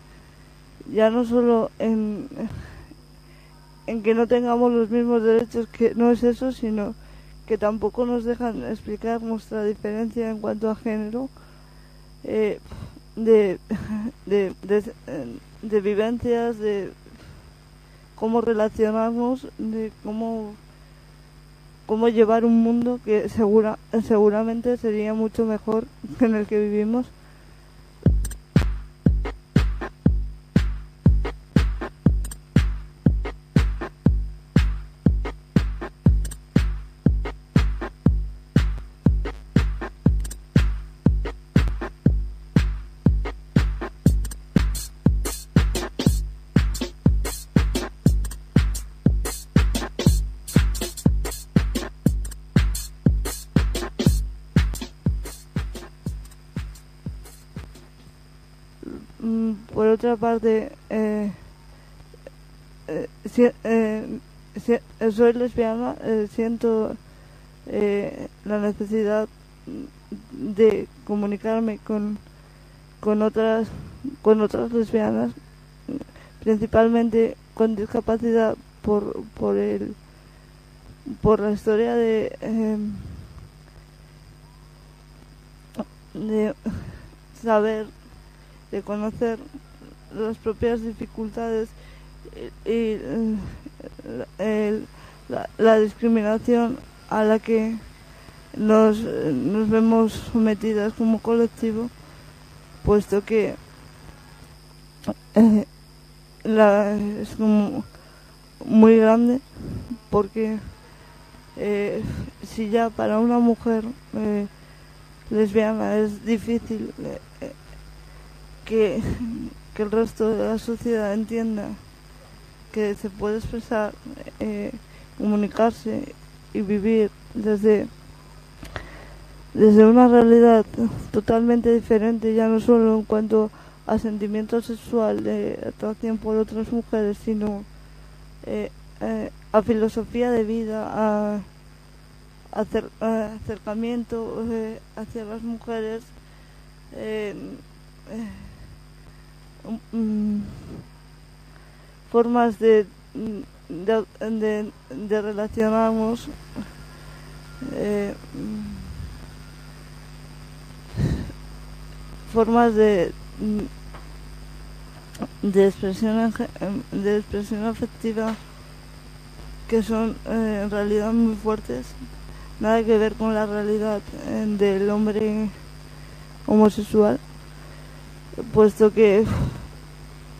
[SPEAKER 27] ya no solo en, en que no tengamos los mismos derechos que no es eso sino que tampoco nos dejan explicar nuestra diferencia en cuanto a género, eh, de, de, vivencias, de cómo relacionarnos, de cómo, cómo llevar un mundo que segura, seguramente sería mucho mejor que en el que vivimos. Otra parte, eh, eh, eh, soy lesbiana, siento la necesidad de comunicarme con, con otras con otras lesbianas, principalmente con discapacidad por por el por la historia de de saber de conocer las propias dificultades y, eh, la, discriminación a la que nos, vemos sometidas como colectivo, puesto que eh, es como muy grande, porque eh, si ya para una mujer lesbiana es difícil que que el resto de la sociedad entienda que se puede expresar, eh, comunicarse y vivir desde, desde una realidad totalmente diferente, ya no solo en cuanto a sentimiento sexual de atracción por otras mujeres, sino eh, eh, a filosofía de vida, a, acer- a acercamiento hacia las mujeres, mm, formas de, de, de- de relacionarnos. eh, formas de de expresión em, de expresión afectiva que son eh, en realidad muy fuertes nada que ver con la realidad eh, del hombre homosexual puesto que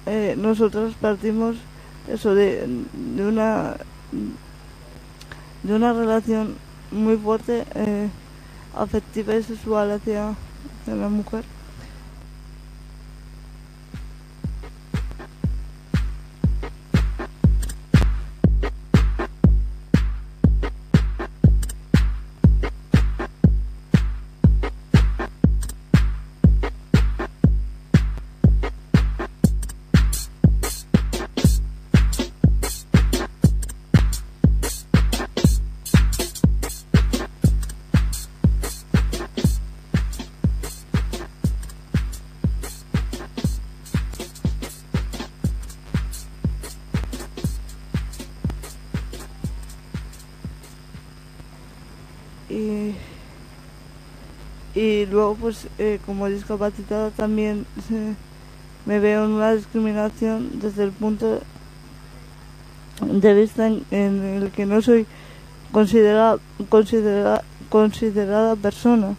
[SPEAKER 27] eh, nosotros partimos eso de, una de una relación muy fuerte eh, afectiva y sexual hacia la mujer y, y luego pues eh, como discapacitada también me veo en una discriminación desde el punto de vista en, el que no soy considerada considera, considerada persona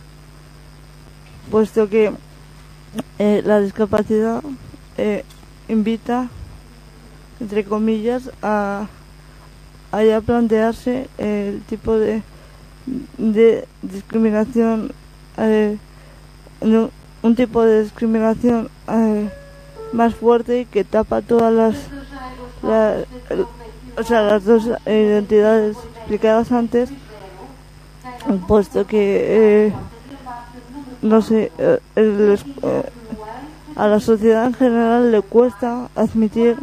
[SPEAKER 27] puesto que eh, la discapacidad eh, invita entre comillas a, a plantearse el tipo de de discriminación eh, un tipo de discriminación eh, más fuerte que tapa todas las la- o sea las dos identidades explicadas antes puesto que eh, no sé eh, el- eh, a la sociedad en general le cuesta admitir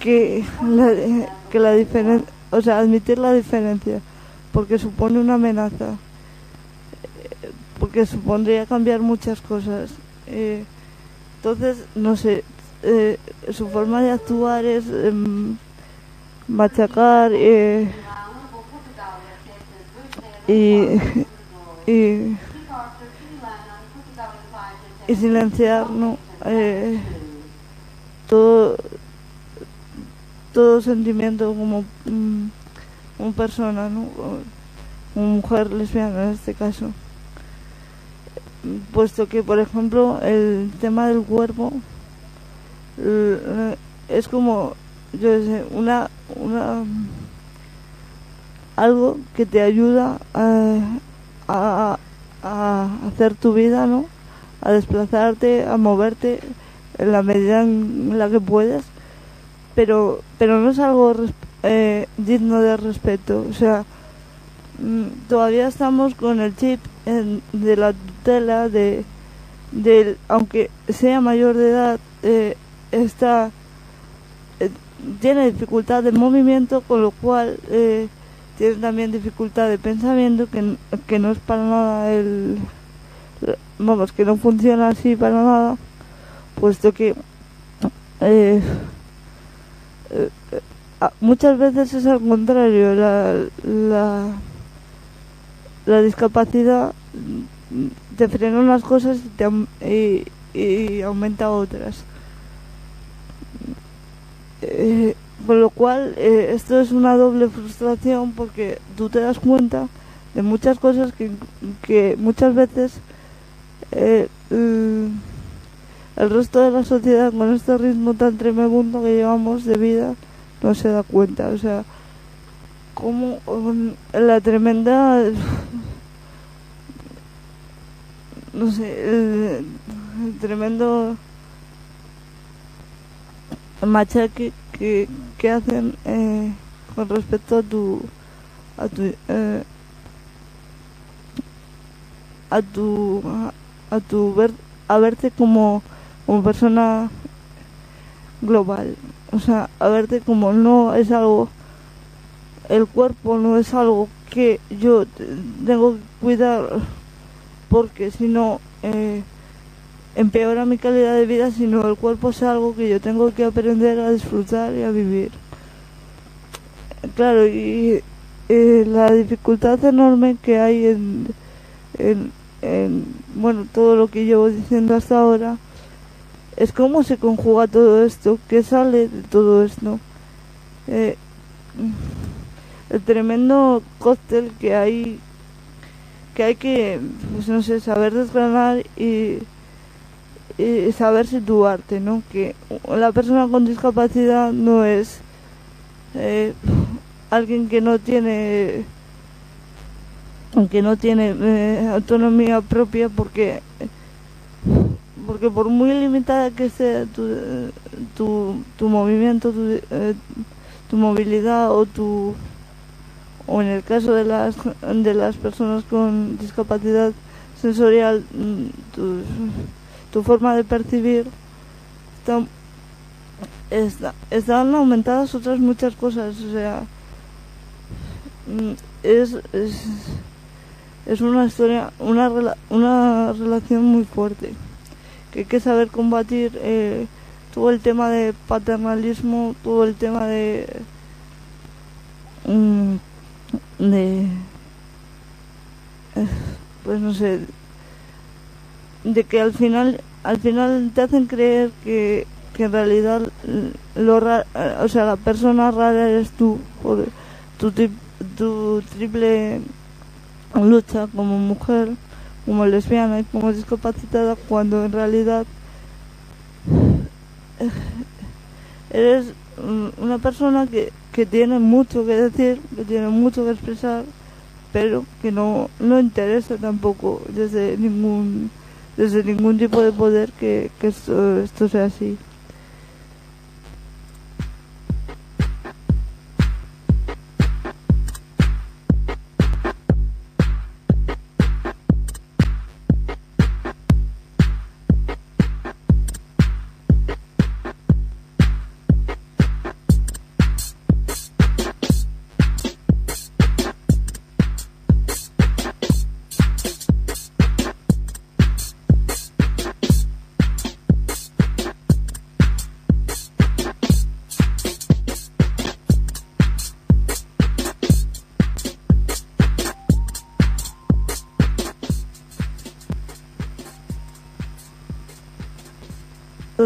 [SPEAKER 27] que que la diferencia o sea admitir la diferencia porque supone una amenaza porque supondría cambiar muchas cosas. Eh, entonces no sé eh, su forma de actuar es em, machacar eh, y, y y silenciar no todo todo sentimiento como mm, como persona no como mujer lesbiana en este caso. Puesto que por ejemplo el tema del cuerpo l- es como yo sé una una algo que te ayuda a, a, a hacer tu vida no a desplazarte a moverte en la medida en la que puedes pero pero no es algo eh, digno de respeto. O sea mm, todavía estamos con el chip en- de la tutela de del aunque sea mayor de edad eh, está eh, tiene dificultad de movimiento con lo cual eh, tiene también dificultad de pensamiento que, que no es para nada el vamos que no funciona así para nada puesto que muchas veces es al contrario la, la, la discapacidad te frena unas cosas y, te y, aumenta otras. Eh, con lo cual eh, esto es una doble frustración porque tú te das cuenta de muchas cosas que, que muchas veces eh, el resto de la sociedad con este ritmo tan tremendo que llevamos de vida no se da cuenta o sea como la tremenda no sé el, el tremendo machaque que, que hacen eh, con respecto a tu a tu eh, a tu a tu ver a verte como como persona global o sea a verte como no es algo el cuerpo no es algo que yo te- tengo que cuidar porque si no eh, empeora mi calidad de vida sino el cuerpo es algo que yo tengo que aprender a disfrutar y a vivir. Claro y eh, la dificultad enorme que hay en, en, en, bueno todo lo que llevo diciendo hasta ahora es cómo se conjuga todo esto qué sale de todo esto Eh, el tremendo cóctel que hay que hay que pues no sé saber desgranar y, saber situarte no que la persona con discapacidad no es eh, alguien que no tiene que no tiene eh, autonomía propia porque porque por muy limitada que sea tu, tu, tu movimiento tu, eh, tu movilidad o tu o en el caso de las de las personas con discapacidad sensorial mm, tu, tu forma de percibir está, está- están aumentadas otras muchas cosas o sea mm, es, es, es una historia una una relación muy fuerte que hay que saber combatir eh, todo el tema de paternalismo todo el tema de mm, de eh, pues no sé de que al final al final te hacen creer que, que en realidad lo ra- o sea la persona rara eres tú tu, tu triple lucha como mujer como lesbiana y como discapacitada cuando en realidad eres una persona que, que tiene mucho que decir, que tiene mucho que expresar, pero que no, no interesa tampoco desde ningún desde ningún tipo de poder que, que esto, esto sea así.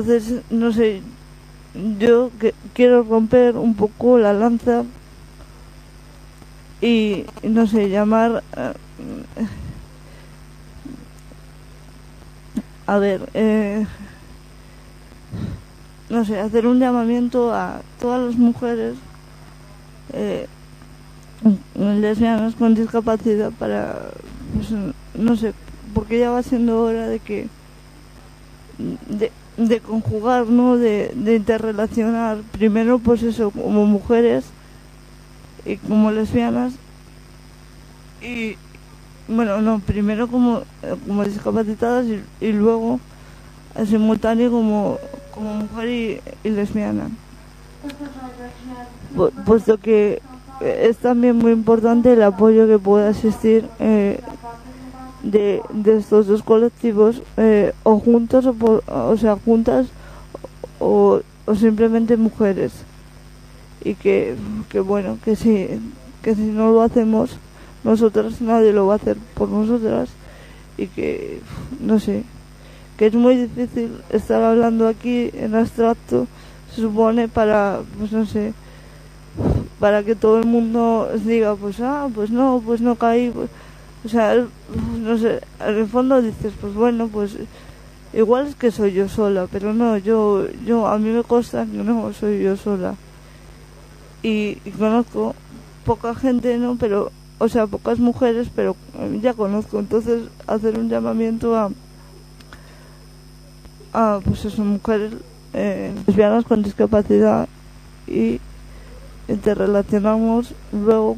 [SPEAKER 27] Entonces, no sé, yo que, quiero romper un poco la lanza y, no sé, llamar... eh, a ver, eh, no sé, hacer un llamamiento a todas las mujeres eh, lesbianas con discapacidad para, pues, no sé, porque ya va siendo hora de que de, de conjugar, ¿no? De, de interrelacionar primero, pues eso, como mujeres y como lesbianas y bueno, no, primero como, eh, como discapacitadas y, y luego eh, simultáneo como, como mujer y, y lesbiana. Pu- puesto que es también muy importante el apoyo que pueda existir eh, de, de estos dos colectivos eh, o juntos o, por- o sea juntas o, o simplemente mujeres. Y que, que bueno que si que si no lo hacemos nosotras nadie lo va a hacer por nosotras. Y que no sé que es muy difícil estar hablando aquí en abstracto se supone para pues no sé para que todo el mundo diga pues ah pues no pues no caí pues, o sea no sé en el fondo dices pues bueno pues igual es que soy yo sola pero no yo yo a mí me consta que no soy yo sola. Y, y conozco poca gente no pero o sea pocas mujeres pero ya conozco. Entonces hacer un llamamiento a a pues eso mujeres eh, lesbianas con discapacidad y interrelacionamos luego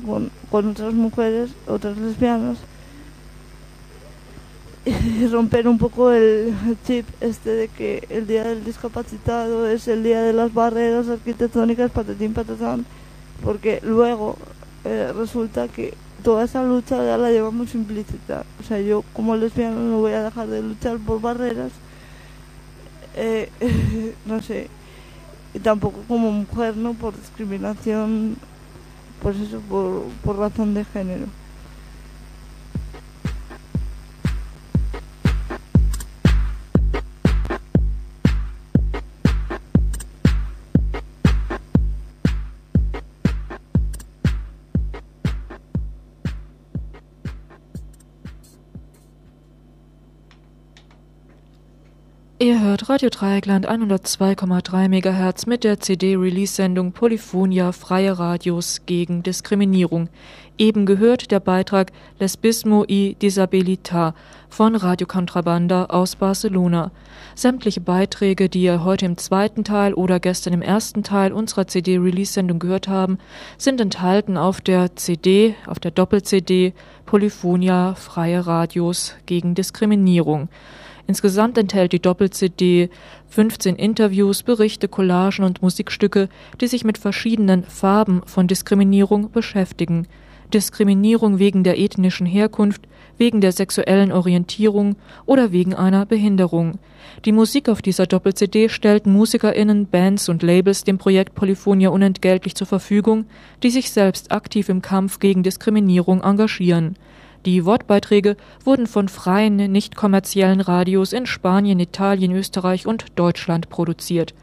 [SPEAKER 27] con, otras mujeres, otras lesbianas romper un poco el chip este de que el día del discapacitado es el día de las barreras arquitectónicas, patatín, patatán, porque luego eh, resulta que toda esa lucha ya la llevamos implícita. O sea, yo como lesbiana no voy a dejar de luchar por barreras, eh, no sé, y tampoco como mujer, ¿no? Por discriminación, pues eso, por, por razón de género.
[SPEAKER 3] Ihr hört Radio Dreieckland 102,3 MHz mit der CD-Release-Sendung Polyphonia Freie Radios gegen Diskriminierung. Eben gehört der Beitrag Lesbismo y Disabilità von Radio Contrabanda aus Barcelona. Sämtliche Beiträge, die ihr heute im zweiten Teil oder gestern im ersten Teil unserer CD-Release-Sendung gehört haben, sind enthalten auf der CD, auf der Doppel-CD Polyphonia Freie Radios gegen Diskriminierung. Insgesamt enthält die Doppel-CD 15 Interviews, Berichte, Collagen und Musikstücke, die sich mit verschiedenen Farben von Diskriminierung beschäftigen. Diskriminierung wegen der ethnischen Herkunft, wegen der sexuellen Orientierung oder wegen einer Behinderung. Die Musik auf dieser Doppel-CD stellten MusikerInnen, Bands und Labels dem Projekt Polyphonia unentgeltlich zur Verfügung, die sich selbst aktiv im Kampf gegen Diskriminierung engagieren. Die Wortbeiträge wurden von freien, nicht kommerziellen Radios in Spanien, Italien, Österreich und Deutschland produziert.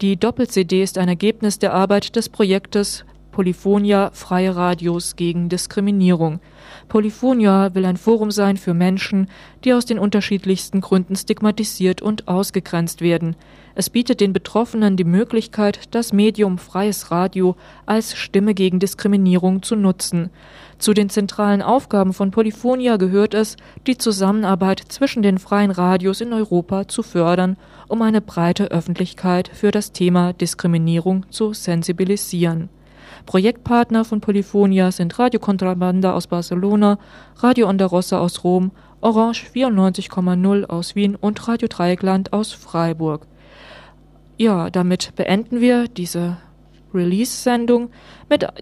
[SPEAKER 3] Die Doppel-CD ist ein Ergebnis der Arbeit des Projektes Polyphonia Freie Radios gegen Diskriminierung. Polyphonia will ein Forum sein für Menschen, die aus den unterschiedlichsten Gründen stigmatisiert und ausgegrenzt werden. Es bietet den Betroffenen die Möglichkeit, das Medium freies Radio als Stimme gegen Diskriminierung zu nutzen. Zu den zentralen Aufgaben von Polyphonia gehört es, die Zusammenarbeit zwischen den freien Radios in Europa zu fördern, um eine breite Öffentlichkeit für das Thema Diskriminierung zu sensibilisieren. Projektpartner von Polyphonia sind Radio Contrabanda aus Barcelona, Radio Onda Rossa aus Rom, Orange 94,0 aus Wien und Radio Dreieckland aus Freiburg. Ja, damit beenden wir diese Release-Sendung mit